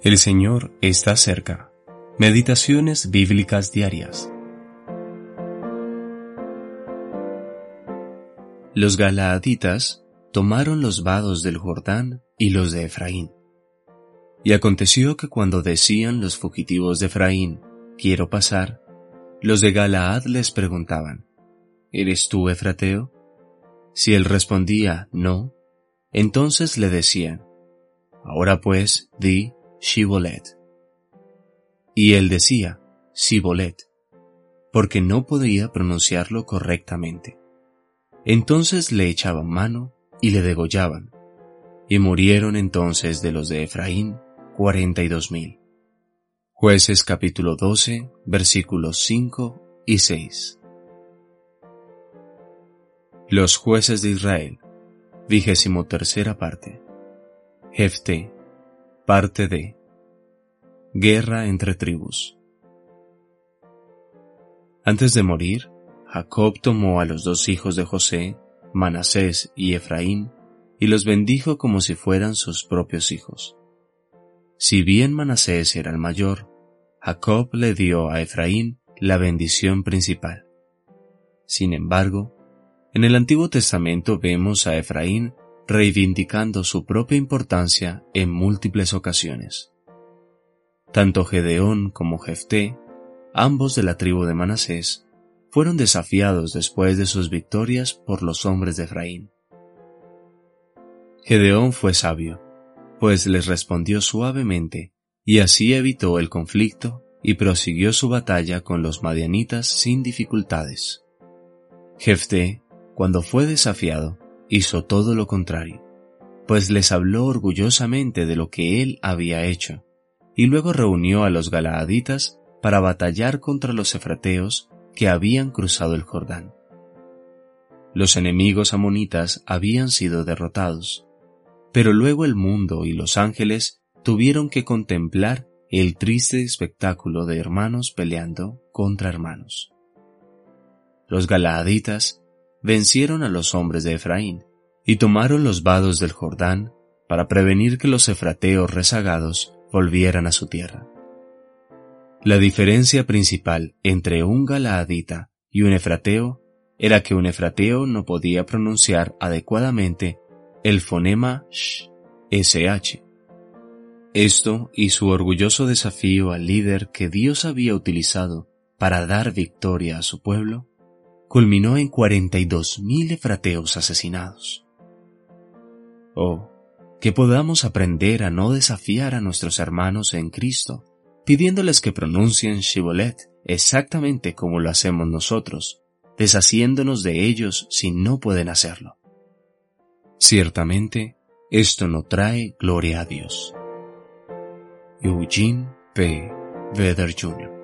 El Señor está cerca. Meditaciones bíblicas diarias. Los galaaditas tomaron los vados del Jordán y los de Efraín. Y aconteció que cuando decían los fugitivos de Efraín, quiero pasar, los de Galaad les preguntaban, ¿eres tú Efrateo? Si él respondía, no, entonces le decían, ahora pues, di, Shibolet. Y él decía, Shibolet, porque no podía pronunciarlo correctamente. Entonces le echaban mano y le degollaban, y murieron entonces de los de Efraín cuarenta y dos mil. Jueces capítulo 12, versículos 5 y 6. Los jueces de Israel, vigésimo tercera parte. Jefte, Parte de Guerra entre tribus. Antes de morir, Jacob tomó a los dos hijos de José, Manasés y Efraín, y los bendijo como si fueran sus propios hijos. Si bien Manasés era el mayor, Jacob le dio a Efraín la bendición principal. Sin embargo, en el Antiguo Testamento vemos a Efraín reivindicando su propia importancia en múltiples ocasiones. Tanto Gedeón como Jefté, ambos de la tribu de Manasés, fueron desafiados después de sus victorias por los hombres de Efraín. Gedeón fue sabio, pues les respondió suavemente y así evitó el conflicto y prosiguió su batalla con los madianitas sin dificultades. Jefté, cuando fue desafiado, hizo todo lo contrario, pues les habló orgullosamente de lo que él había hecho, y luego reunió a los galaaditas para batallar contra los efrateos que habían cruzado el Jordán. Los enemigos amonitas habían sido derrotados, pero luego el mundo y los ángeles tuvieron que contemplar el triste espectáculo de hermanos peleando contra hermanos. Los galaaditas vencieron a los hombres de Efraín y tomaron los vados del Jordán para prevenir que los efrateos rezagados volvieran a su tierra. La diferencia principal entre un galaadita y un efrateo era que un efrateo no podía pronunciar adecuadamente el fonema sh, sh. Esto y su orgulloso desafío al líder que Dios había utilizado para dar victoria a su pueblo culminó en 42.000 efrateos asesinados. Oh, que podamos aprender a no desafiar a nuestros hermanos en Cristo, pidiéndoles que pronuncien Shibolet exactamente como lo hacemos nosotros, deshaciéndonos de ellos si no pueden hacerlo. Ciertamente, esto no trae gloria a Dios. Eugene P. Vedder Jr.